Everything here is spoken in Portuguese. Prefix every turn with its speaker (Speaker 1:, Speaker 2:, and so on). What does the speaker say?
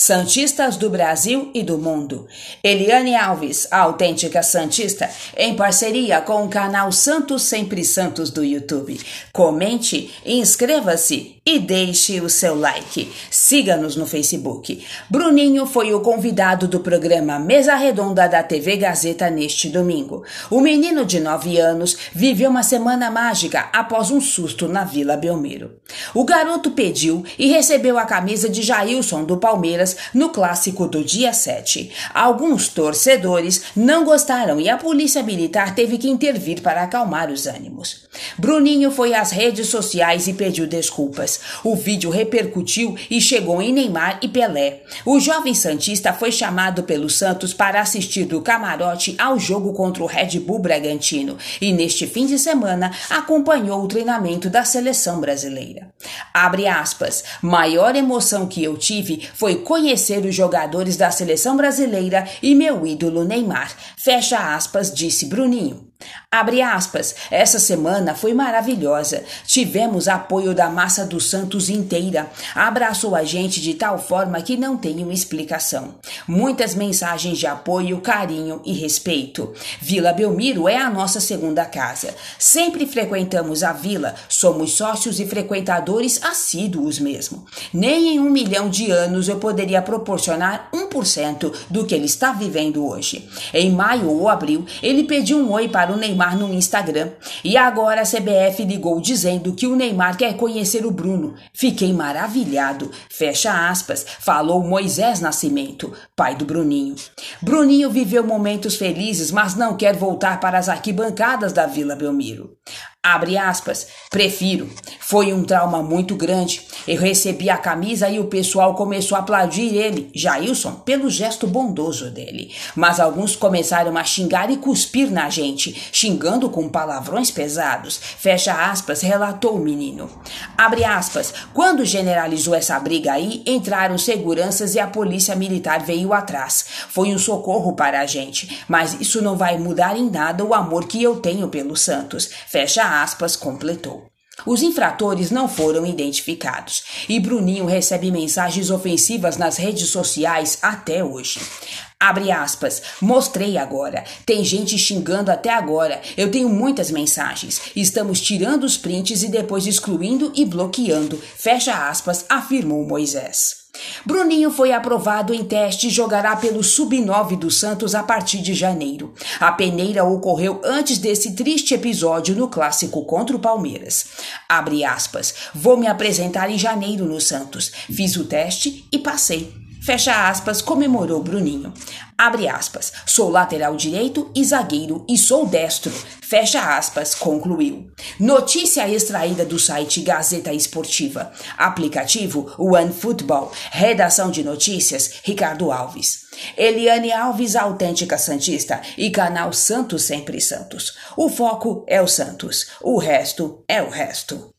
Speaker 1: Santistas do Brasil e do mundo. Eliane Alves, a autêntica Santista, em parceria com o canal Santos Sempre Santos do YouTube. Comente, inscreva-se e deixe o seu like. Siga-nos no Facebook. Bruninho foi o convidado do programa Mesa Redonda da TV Gazeta neste domingo. O menino de 9 anos viveu uma semana mágica após um susto na Vila Belmiro. O garoto pediu e recebeu a camisa de Jailson do Palmeiras no clássico do dia 7. Alguns torcedores não gostaram e a polícia militar teve que intervir para acalmar os ânimos. Bruninho foi às redes sociais e pediu desculpas. O vídeo repercutiu e chegou em Neymar e Pelé. O jovem Santista foi chamado pelo Santos para assistir do camarote ao jogo contra o Red Bull Bragantino e neste fim de semana acompanhou o treinamento da seleção brasileira. Abre aspas. Maior emoção que eu tive foi conhecer os jogadores da seleção brasileira e meu ídolo Neymar. Fecha aspas, disse Bruninho. Abre aspas, essa semana foi maravilhosa. Tivemos apoio da massa do Santos inteira. Abraçou a gente de tal forma que não tem uma explicação. Muitas mensagens de apoio, carinho e respeito. Vila Belmiro é a nossa segunda casa. Sempre frequentamos a vila, somos sócios e frequentadores assíduos mesmo. Nem em um milhão de anos eu poderia proporcionar 1% do que ele está vivendo hoje. Em maio ou abril, ele pediu um oi para o Neymar no Instagram. E agora a CBF ligou dizendo que o Neymar quer conhecer o Bruno. Fiquei maravilhado. Fecha aspas, falou Moisés Nascimento, pai do Bruninho. Bruninho viveu momentos felizes, mas não quer voltar para as arquibancadas da Vila Belmiro. Abre aspas, prefiro. Foi um trauma muito grande. Eu recebi a camisa e o pessoal começou a aplaudir ele, Jailson, pelo gesto bondoso dele. Mas alguns começaram a xingar e cuspir na gente, xingando com palavrões pesados. Fecha aspas, relatou o menino. Abre aspas, quando generalizou essa briga aí, entraram seguranças e a polícia militar veio atrás. Foi um socorro para a gente, mas isso não vai mudar em nada o amor que eu tenho pelo Santos. Fecha aspas, completou. Os infratores não foram identificados e Bruninho recebe mensagens ofensivas nas redes sociais até hoje. Abre aspas, mostrei agora. Tem gente xingando até agora. Eu tenho muitas mensagens. Estamos tirando os prints e depois excluindo e bloqueando. Fecha aspas, afirmou Moisés. Bruninho foi aprovado em teste e jogará pelo Sub-9 do Santos a partir de janeiro. A peneira ocorreu antes desse triste episódio no clássico contra o Palmeiras. Abre aspas. Vou me apresentar em janeiro no Santos. Fiz o teste e passei. Fecha aspas, comemorou Bruninho. Abre aspas, sou lateral direito e zagueiro e sou destro. Fecha aspas, concluiu. Notícia extraída do site Gazeta Esportiva. Aplicativo OneFootball. Redação de notícias Ricardo Alves. Eliane Alves, autêntica Santista, e canal Santos Sempre Santos. O foco é o Santos, o resto é o resto.